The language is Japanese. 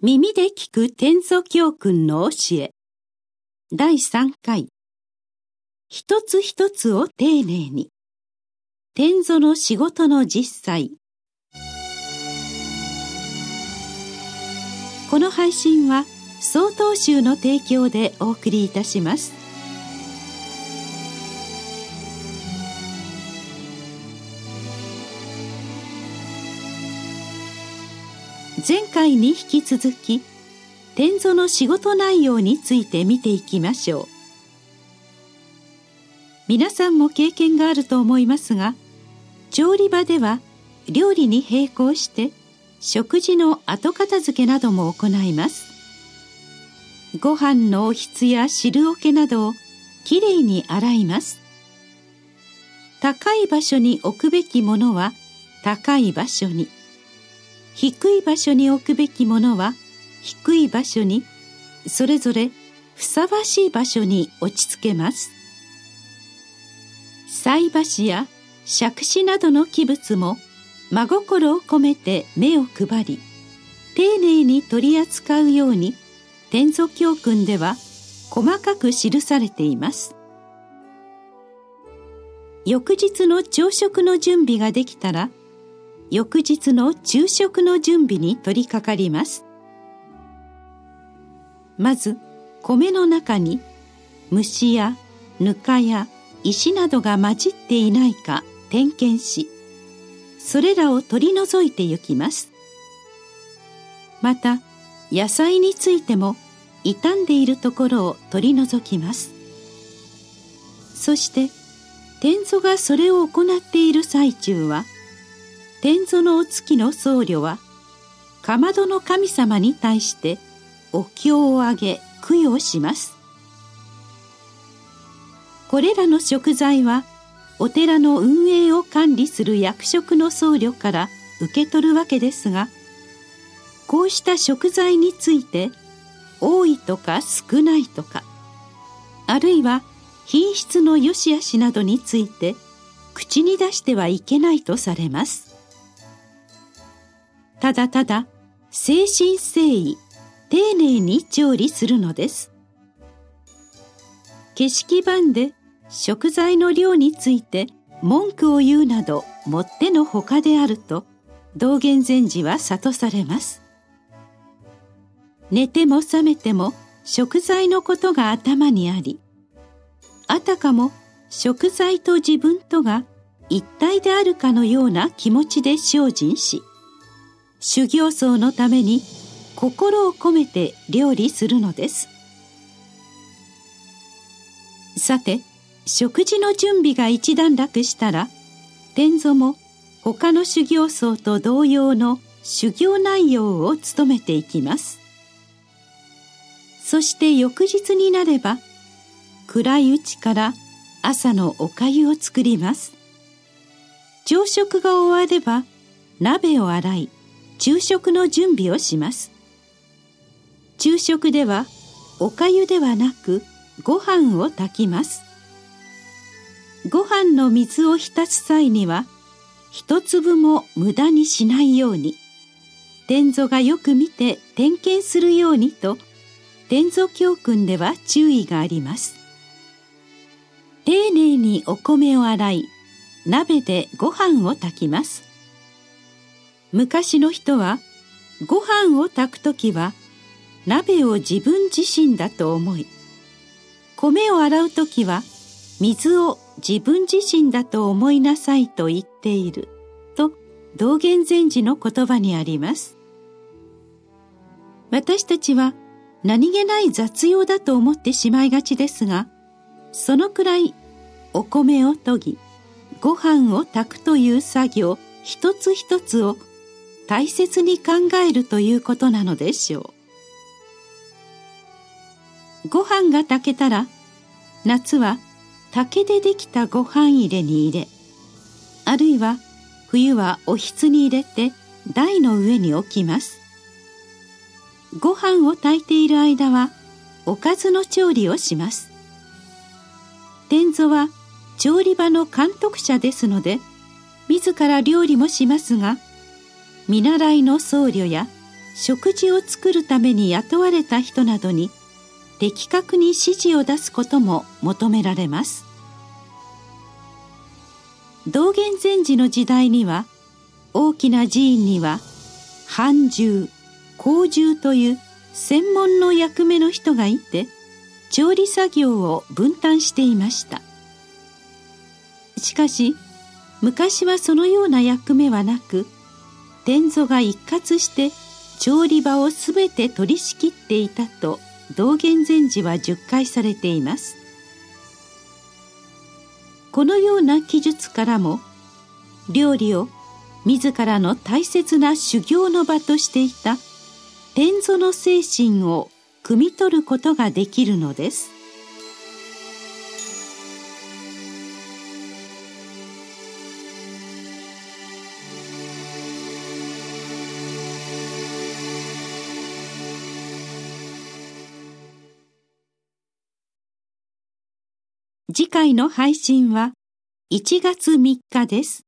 耳で聞く天祖教訓の教え。第3回。一つ一つを丁寧に。天祖の仕事の実際。この配信は曹洞宗の提供でお送りいたします。前回に引き続き天祖の仕事内容について見ていきましょう。皆さんも経験があると思いますが調理場では料理に並行して食事の後片付けなども行います。ご飯のおひつや汁桶などをきれいに洗います。高い場所に置くべきものは高い場所に。低い場所に置くべきものは低い場所にそれぞれふさわしい場所に落ち着けます。菜箸や杓子などの器物も真心を込めて目を配り丁寧に取り扱うように天祖教訓では細かく記されています。翌日の朝食の準備ができたら翌日の昼食の準備に取り掛かります。まず米の中に虫やぬかや石などが混じっていないか点検しそれらを取り除いてゆきます。また野菜についても傷んでいるところを取り除きます。そして天祖がそれを行っている最中は「天祖のお月の僧侶はかまどの神様に対してお経をあげ供養します。これらの食材はお寺の運営を管理する役職の僧侶から受け取るわけですがこうした食材について多いとか少ないとかあるいは品質の良し悪しなどについて口に出してはいけないとされます。ただただ誠心誠意丁寧に調理するのです。景色版で食材の量について文句を言うなどもってのほかであると道元禅師は諭されます。寝ても覚めても食材のことが頭にありあたかも食材と自分とが一体であるかのような気持ちで精進し修行僧のために心を込めて料理するのです。さて食事の準備が一段落したら天祖も他の修行僧と同様の修行内容を務めていきます。そして翌日になれば暗いうちから朝のおかゆを作ります。朝食が終われば鍋を洗い昼食の準備をします。昼食ではおかゆではなくご飯を炊きます。ご飯の水を浸す際には一粒も無駄にしないように天祖がよく見て点検するようにと天祖教訓では注意があります。丁寧にお米を洗い鍋でご飯を炊きます。昔の人はご飯を炊く時は鍋を自分自身だと思い米を洗う時は水を自分自身だと思いなさいと言っていると道元禅師の言葉にあります。私たちは何気ない雑用だと思ってしまいがちですがそのくらいお米を研ぎご飯を炊くという作業一つ一つを大切に考えるということなのでしょう。ご飯が炊けたら夏は竹でできたご飯入れに入れあるいは冬はおひつに入れて台の上に置きます。ご飯を炊いている間はおかずの調理をします。天祖は調理場の監督者ですので自ら料理もしますが見習いの僧侶や食事を作るために雇われた人などに的確に指示を出すことも求められます。道元禅師の時代には大きな寺院には半獣工獣という専門の役目の人がいて調理作業を分担していました。しかし昔はそのような役目はなく天祖が一括して調理場をすべて取り仕切っていたと道元禅師は述回されています。このような記述からも料理を自らの大切な修行の場としていた天祖の精神を汲み取ることができるのです。次回の配信は1月3日です。